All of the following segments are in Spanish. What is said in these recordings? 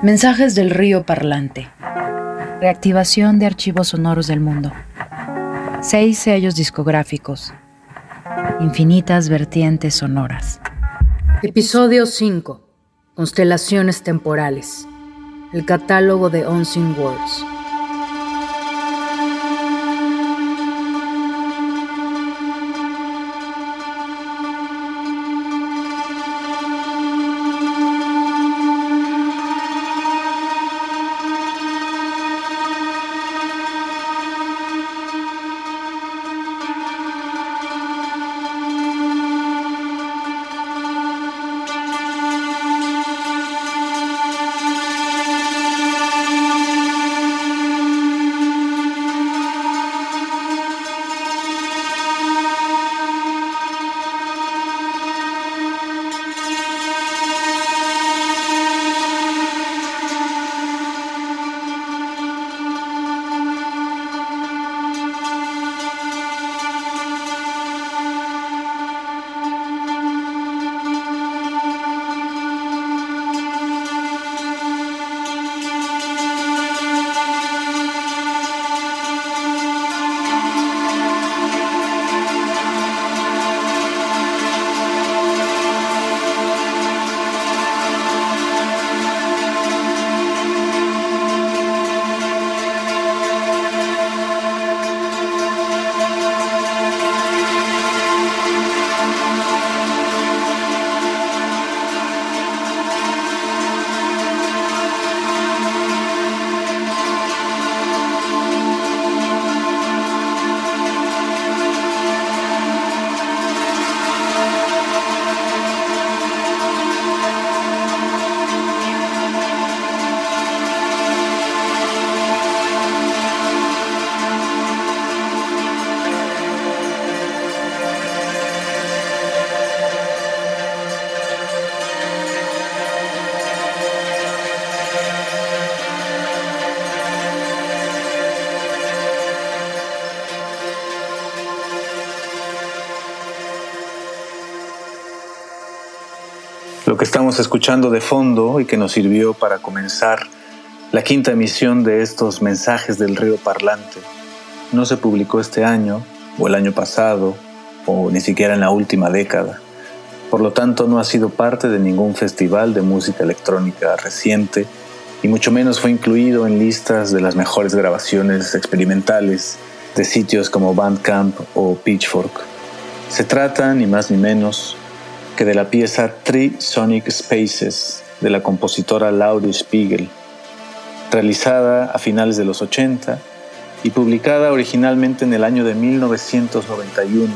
Mensajes del río parlante. Reactivación de archivos sonoros del mundo. Seis sellos discográficos. Infinitas vertientes sonoras. Episodio 5. Constelaciones temporales. El catálogo de Unseen Words. Que estamos escuchando de fondo y que nos sirvió para comenzar la quinta emisión de estos mensajes del río parlante no se publicó este año o el año pasado o ni siquiera en la última década. Por lo tanto, no ha sido parte de ningún festival de música electrónica reciente y mucho menos fue incluido en listas de las mejores grabaciones experimentales de sitios como Bandcamp o Pitchfork. Se trata, ni más ni menos, que de la pieza Three Sonic Spaces de la compositora Laurie Spiegel, realizada a finales de los 80 y publicada originalmente en el año de 1991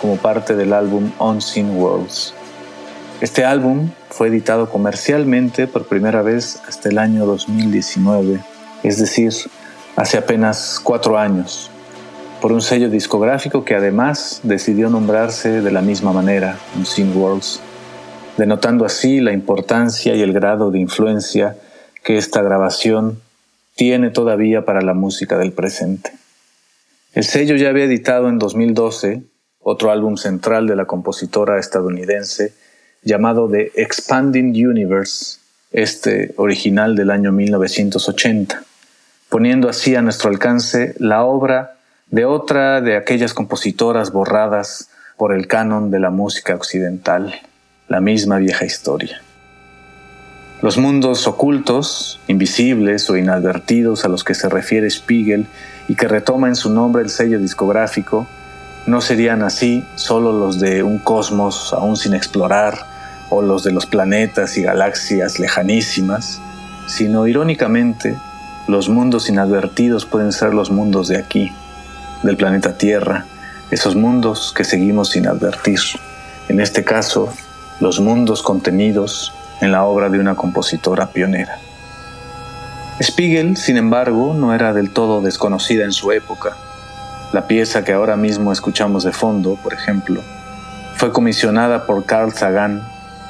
como parte del álbum Unseen Worlds. Este álbum fue editado comercialmente por primera vez hasta el año 2019, es decir, hace apenas cuatro años por un sello discográfico que además decidió nombrarse de la misma manera, Unseen Worlds, denotando así la importancia y el grado de influencia que esta grabación tiene todavía para la música del presente. El sello ya había editado en 2012 otro álbum central de la compositora estadounidense llamado The Expanding Universe, este original del año 1980, poniendo así a nuestro alcance la obra de otra de aquellas compositoras borradas por el canon de la música occidental, la misma vieja historia. Los mundos ocultos, invisibles o inadvertidos a los que se refiere Spiegel y que retoma en su nombre el sello discográfico, no serían así solo los de un cosmos aún sin explorar o los de los planetas y galaxias lejanísimas, sino irónicamente, los mundos inadvertidos pueden ser los mundos de aquí, del planeta Tierra, esos mundos que seguimos sin advertir, en este caso, los mundos contenidos en la obra de una compositora pionera. Spiegel, sin embargo, no era del todo desconocida en su época. La pieza que ahora mismo escuchamos de fondo, por ejemplo, fue comisionada por Carl Sagan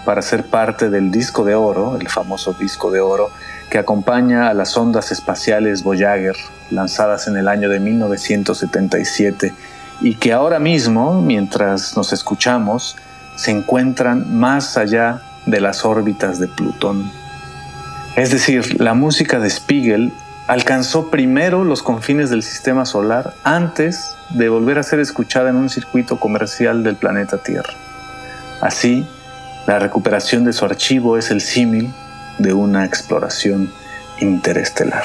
para ser parte del disco de oro, el famoso disco de oro, que acompaña a las ondas espaciales Voyager lanzadas en el año de 1977 y que ahora mismo, mientras nos escuchamos, se encuentran más allá de las órbitas de Plutón. Es decir, la música de Spiegel alcanzó primero los confines del sistema solar antes de volver a ser escuchada en un circuito comercial del planeta Tierra. Así, la recuperación de su archivo es el símil de una exploración interestelar.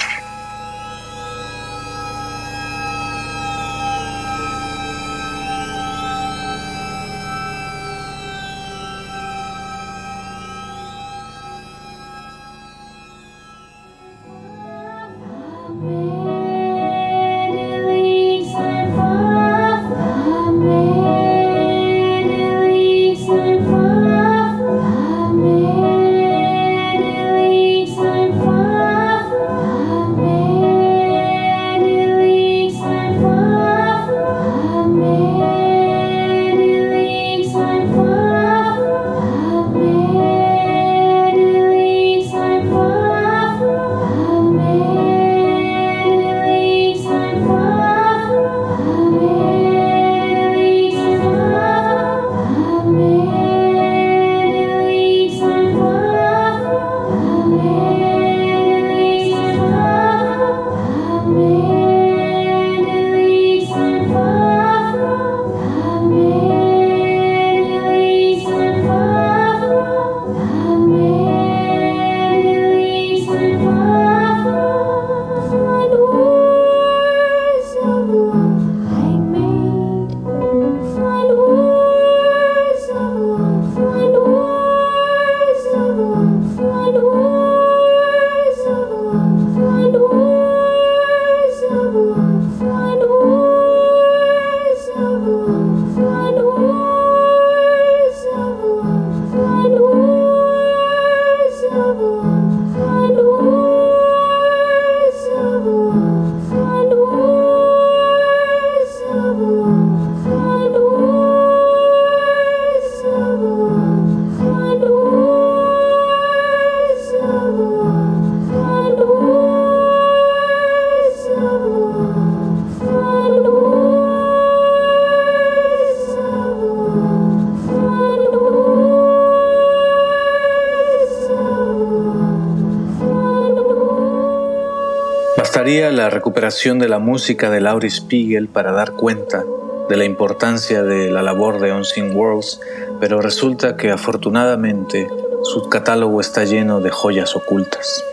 La recuperación de la música de Laurie Spiegel para dar cuenta de la importancia de la labor de Unseen Worlds, pero resulta que afortunadamente su catálogo está lleno de joyas ocultas.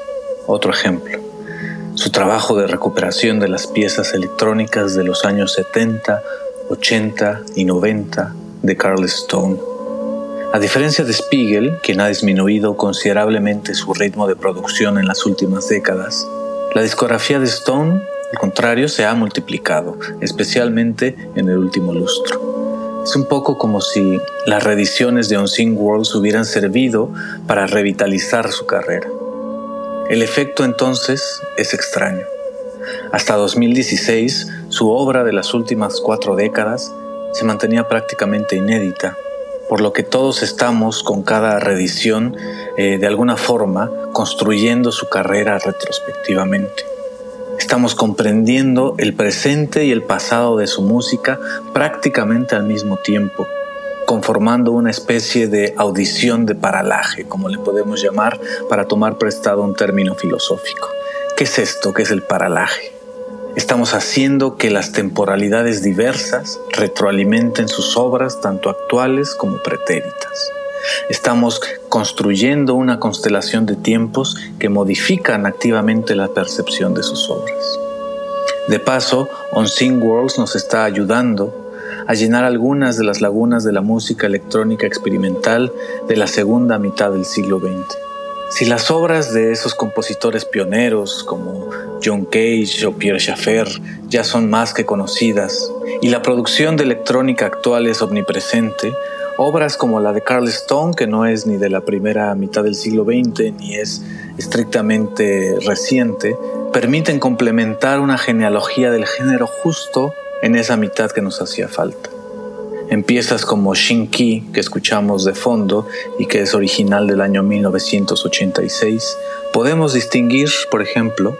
Otro ejemplo, su trabajo de recuperación de las piezas electrónicas de los años 70, 80 y 90 de Carl Stone. A diferencia de Spiegel, quien ha disminuido considerablemente su ritmo de producción en las últimas décadas, la discografía de Stone, al contrario, se ha multiplicado, especialmente en el último lustro. Es un poco como si las reediciones de Unseen Worlds hubieran servido para revitalizar su carrera. El efecto entonces es extraño. Hasta 2016, su obra de las últimas cuatro décadas se mantenía prácticamente inédita por lo que todos estamos con cada reedición eh, de alguna forma construyendo su carrera retrospectivamente. Estamos comprendiendo el presente y el pasado de su música prácticamente al mismo tiempo, conformando una especie de audición de paralaje, como le podemos llamar, para tomar prestado un término filosófico. ¿Qué es esto? ¿Qué es el paralaje? Estamos haciendo que las temporalidades diversas retroalimenten sus obras tanto actuales como pretéritas. Estamos construyendo una constelación de tiempos que modifican activamente la percepción de sus obras. De paso, Unseen Worlds nos está ayudando a llenar algunas de las lagunas de la música electrónica experimental de la segunda mitad del siglo XX. Si las obras de esos compositores pioneros como John Cage o Pierre Schaeffer ya son más que conocidas y la producción de electrónica actual es omnipresente, obras como la de Carl Stone, que no es ni de la primera mitad del siglo XX ni es estrictamente reciente, permiten complementar una genealogía del género justo en esa mitad que nos hacía falta en piezas como Shinki, que escuchamos de fondo y que es original del año 1986, podemos distinguir, por ejemplo,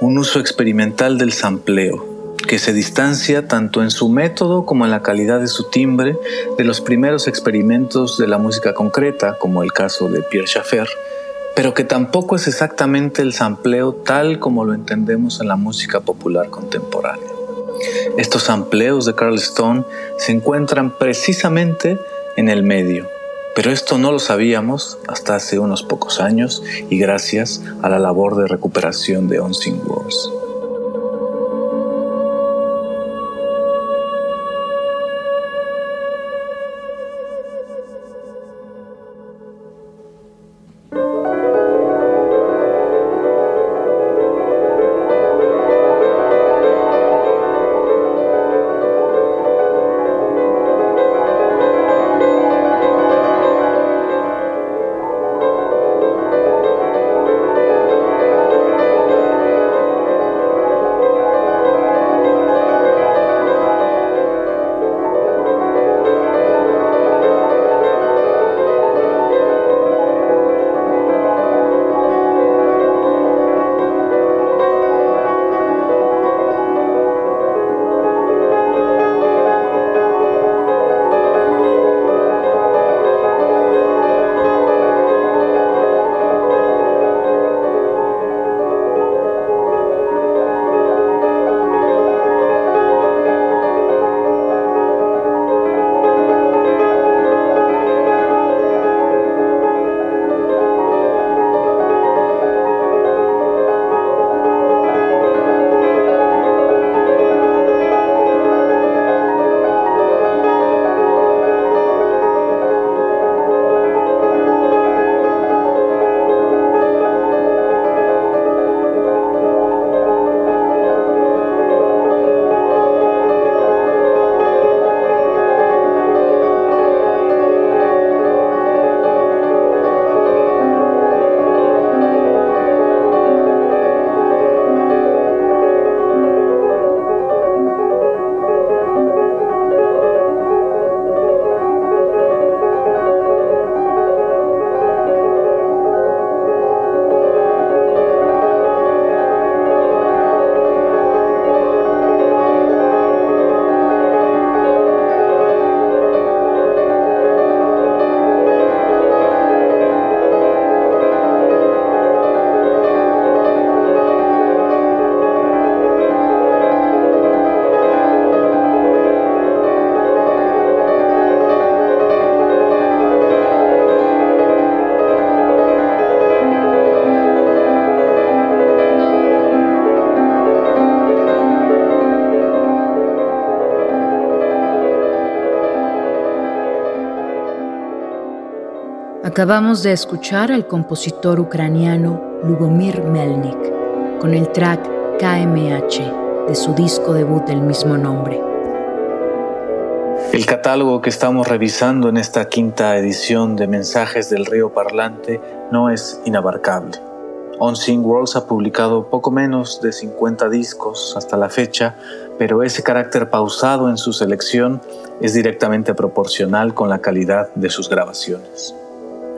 un uso experimental del sampleo, que se distancia tanto en su método como en la calidad de su timbre de los primeros experimentos de la música concreta, como el caso de Pierre Schaeffer, pero que tampoco es exactamente el sampleo tal como lo entendemos en la música popular contemporánea. Estos sampleos de Carl Stone se encuentran precisamente en el medio, pero esto no lo sabíamos hasta hace unos pocos años y gracias a la labor de recuperación de Unseen Wars. Acabamos de escuchar al compositor ucraniano Lubomir Melnik con el track KMH de su disco debut del mismo nombre. El catálogo que estamos revisando en esta quinta edición de Mensajes del Río Parlante no es inabarcable. On Sing Worlds ha publicado poco menos de 50 discos hasta la fecha, pero ese carácter pausado en su selección es directamente proporcional con la calidad de sus grabaciones.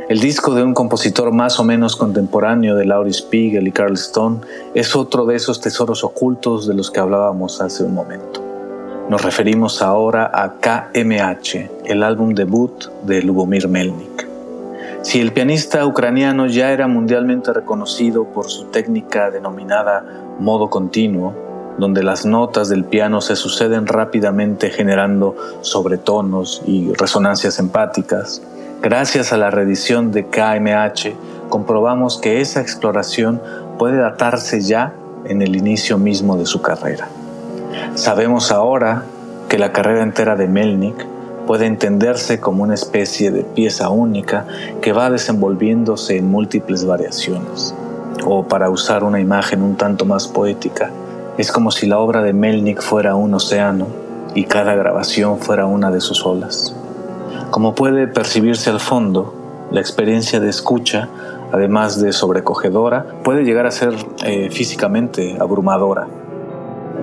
El disco de un compositor más o menos contemporáneo de Laurie Spiegel y Carl Stone es otro de esos tesoros ocultos de los que hablábamos hace un momento. Nos referimos ahora a KMH, el álbum debut de Lubomir Melnik. Si el pianista ucraniano ya era mundialmente reconocido por su técnica denominada modo continuo, donde las notas del piano se suceden rápidamente generando sobretonos y resonancias empáticas, Gracias a la reedición de KMH, comprobamos que esa exploración puede datarse ya en el inicio mismo de su carrera. Sabemos ahora que la carrera entera de Melnik puede entenderse como una especie de pieza única que va desenvolviéndose en múltiples variaciones. O para usar una imagen un tanto más poética, es como si la obra de Melnik fuera un océano y cada grabación fuera una de sus olas. Como puede percibirse al fondo, la experiencia de escucha, además de sobrecogedora, puede llegar a ser eh, físicamente abrumadora.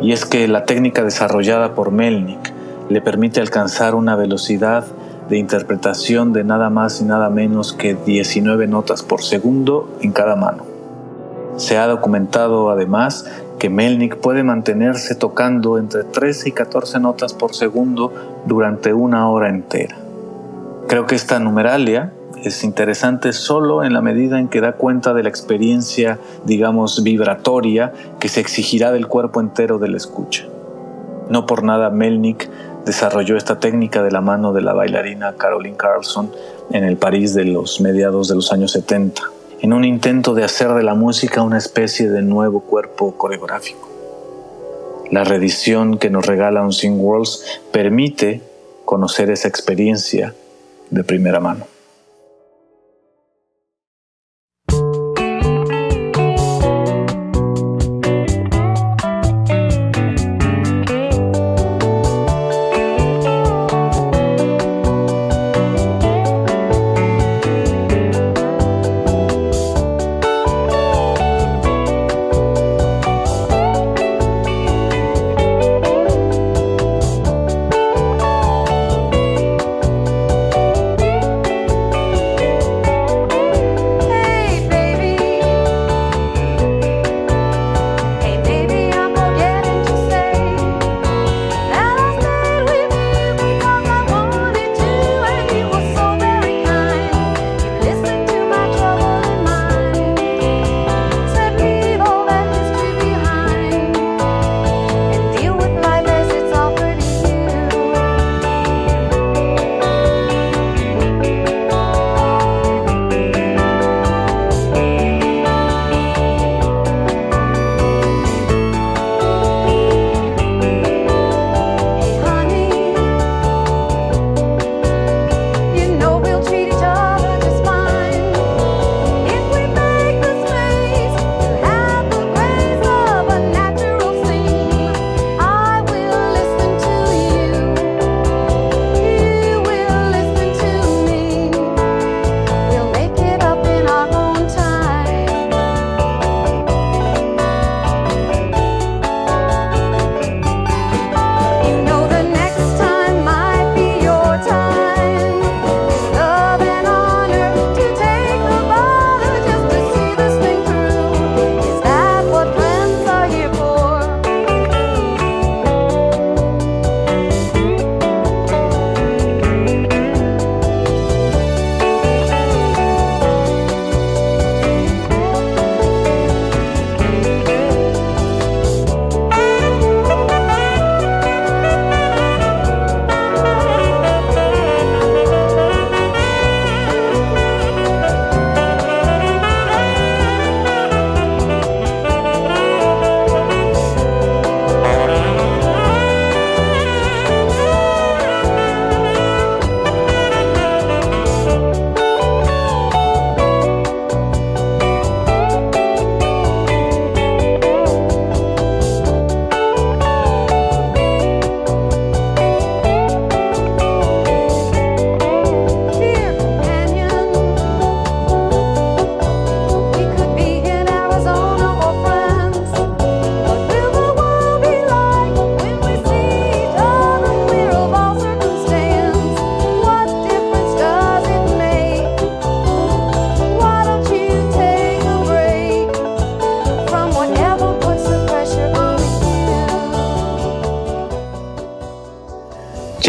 Y es que la técnica desarrollada por Melnik le permite alcanzar una velocidad de interpretación de nada más y nada menos que 19 notas por segundo en cada mano. Se ha documentado además que Melnik puede mantenerse tocando entre 13 y 14 notas por segundo durante una hora entera. Creo que esta numeralia es interesante solo en la medida en que da cuenta de la experiencia, digamos, vibratoria que se exigirá del cuerpo entero del escucha. No por nada Melnick desarrolló esta técnica de la mano de la bailarina Caroline Carlson en el París de los mediados de los años 70, en un intento de hacer de la música una especie de nuevo cuerpo coreográfico. La reedición que nos regala un Sing Worlds permite conocer esa experiencia de primera mano.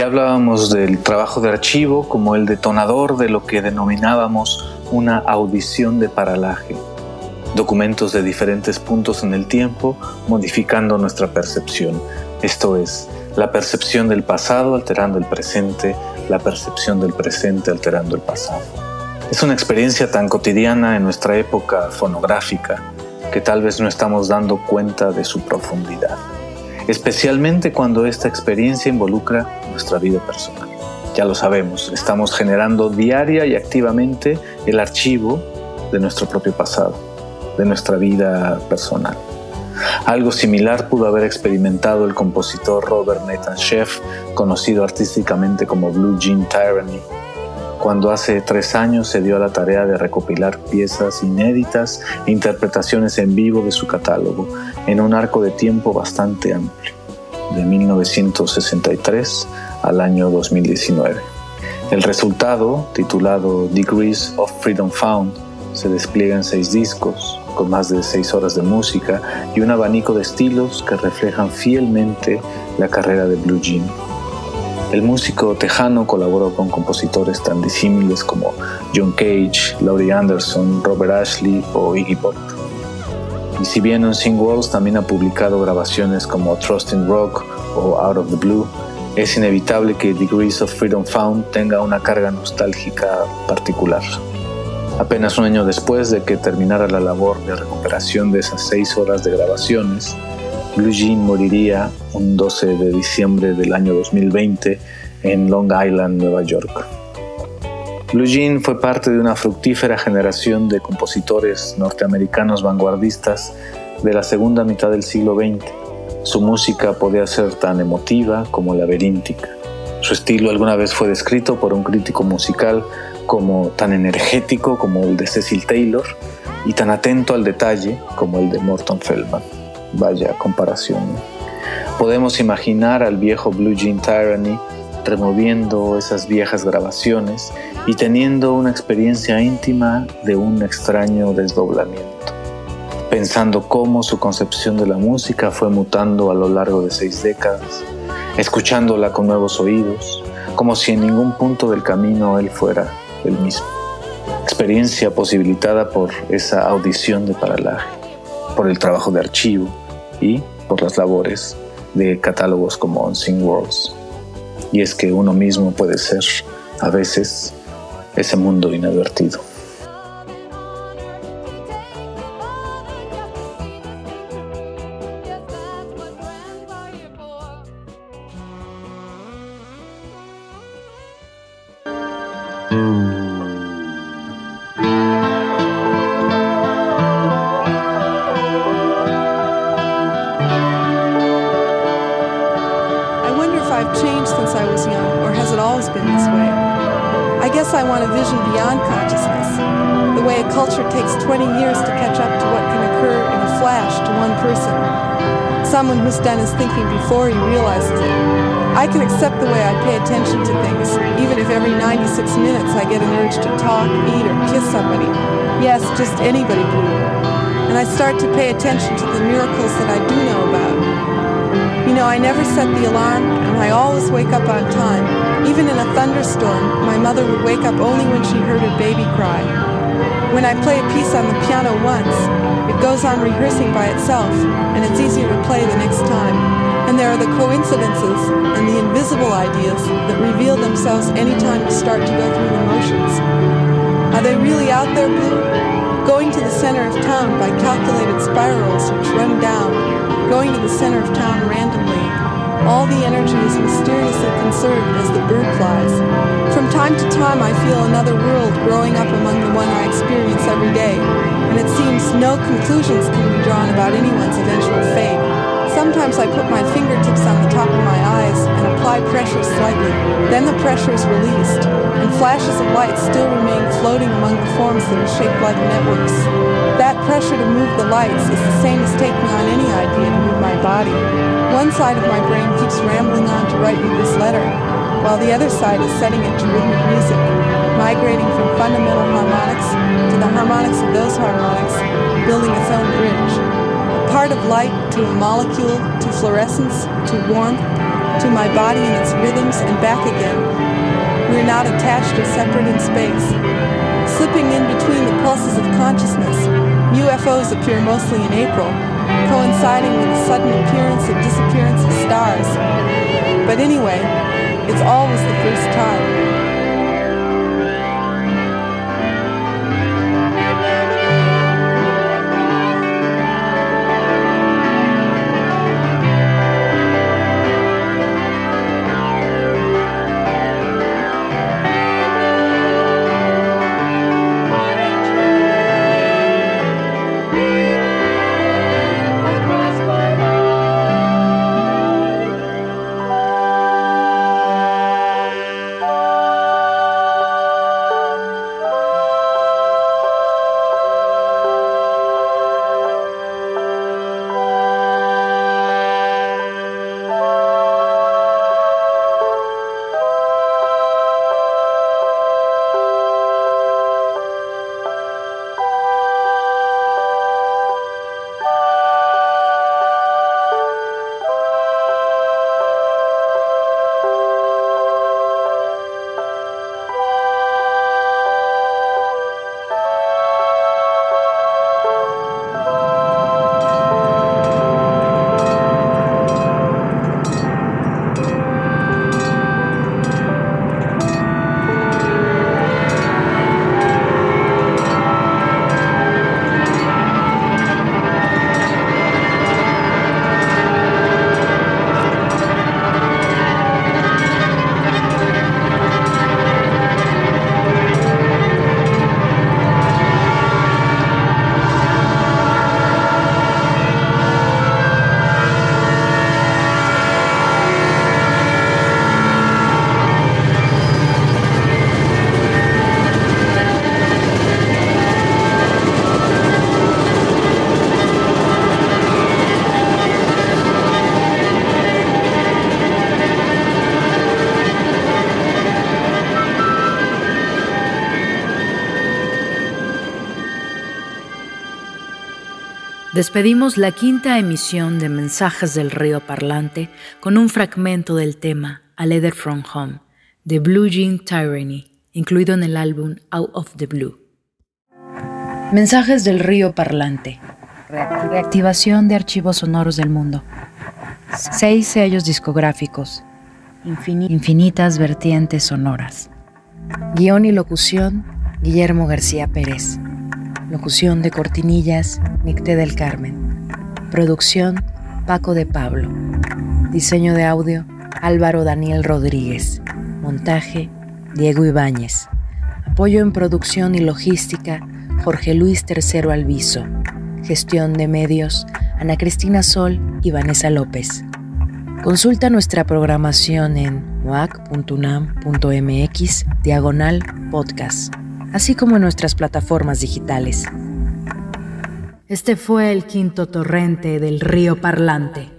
Hablábamos del trabajo de archivo como el detonador de lo que denominábamos una audición de paralaje, documentos de diferentes puntos en el tiempo modificando nuestra percepción, esto es, la percepción del pasado alterando el presente, la percepción del presente alterando el pasado. Es una experiencia tan cotidiana en nuestra época fonográfica que tal vez no estamos dando cuenta de su profundidad. Especialmente cuando esta experiencia involucra nuestra vida personal. Ya lo sabemos, estamos generando diaria y activamente el archivo de nuestro propio pasado, de nuestra vida personal. Algo similar pudo haber experimentado el compositor Robert Nathan Sheff, conocido artísticamente como Blue Jean Tyranny, cuando hace tres años se dio a la tarea de recopilar piezas inéditas e interpretaciones en vivo de su catálogo en un arco de tiempo bastante amplio, de 1963 al año 2019. El resultado, titulado Degrees of Freedom Found, se despliega en seis discos, con más de seis horas de música y un abanico de estilos que reflejan fielmente la carrera de Blue Jean. El músico tejano colaboró con compositores tan disímiles como John Cage, Laurie Anderson, Robert Ashley o Iggy Pop. Y si bien Unseen Worlds también ha publicado grabaciones como Trust in Rock o Out of the Blue, es inevitable que Degrees of Freedom Found tenga una carga nostálgica particular. Apenas un año después de que terminara la labor de recuperación de esas seis horas de grabaciones, Blue Jean moriría un 12 de diciembre del año 2020 en Long Island, Nueva York. Blue Jean fue parte de una fructífera generación de compositores norteamericanos vanguardistas de la segunda mitad del siglo XX su música podía ser tan emotiva como laberíntica. Su estilo alguna vez fue descrito por un crítico musical como tan energético como el de Cecil Taylor y tan atento al detalle como el de Morton Feldman. Vaya comparación. Podemos imaginar al viejo Blue Jean Tyranny removiendo esas viejas grabaciones y teniendo una experiencia íntima de un extraño desdoblamiento pensando cómo su concepción de la música fue mutando a lo largo de seis décadas, escuchándola con nuevos oídos, como si en ningún punto del camino él fuera el mismo. Experiencia posibilitada por esa audición de paralaje, por el trabajo de archivo y por las labores de catálogos como Unseen Worlds. Y es que uno mismo puede ser, a veces, ese mundo inadvertido. Someone who's done his thinking before he realizes it. I can accept the way I pay attention to things, even if every 96 minutes I get an urge to talk, eat, or kiss somebody. Yes, just anybody blue. And I start to pay attention to the miracles that I do know about. You know, I never set the alarm, and I always wake up on time. Even in a thunderstorm, my mother would wake up only when she heard her baby cry. When I play a piece on the piano once, it goes on rehearsing by itself, and it's easier to play the next time. And there are the coincidences and the invisible ideas that reveal themselves anytime you start to go through the motions. Are they really out there, Blue? Going to the center of town by calculated spirals which run down, going to the center of town randomly, all the energy is mysteriously conserved time to time, I feel another world growing up among the one I experience every day, and it seems no conclusions can be drawn about anyone's eventual fate. Sometimes I put my fingertips on the top of my eyes and apply pressure slightly. Then the pressure is released, and flashes of light still remain floating among the forms that are shaped like networks. That pressure to move the lights is the same as taking on any idea to move my body. One side of my brain keeps rambling on to write me this letter, while the other side is setting it to rhythmic music, migrating from fundamental harmonics to the harmonics of those harmonics, building its own bridge. A part of light to a molecule to fluorescence to warmth to my body and its rhythms and back again. We're not attached or separate in space. Slipping in between the pulses of consciousness, UFOs appear mostly in April, coinciding with the sudden appearance and disappearance of stars. But anyway, it's always the first time. Despedimos la quinta emisión de Mensajes del Río Parlante con un fragmento del tema A Letter from Home de Blue Jean Tyranny, incluido en el álbum Out of the Blue. Mensajes del Río Parlante. Reactivación de archivos sonoros del mundo. Seis sellos discográficos. infinitas vertientes sonoras. Guión y locución, Guillermo García Pérez. Locución de cortinillas, Nicté del Carmen. Producción, Paco de Pablo. Diseño de audio, Álvaro Daniel Rodríguez. Montaje, Diego Ibáñez. Apoyo en producción y logística, Jorge Luis Tercero Alviso. Gestión de medios, Ana Cristina Sol y Vanessa López. Consulta nuestra programación en moac.unam.mx diagonal podcast así como en nuestras plataformas digitales. Este fue el quinto torrente del río Parlante.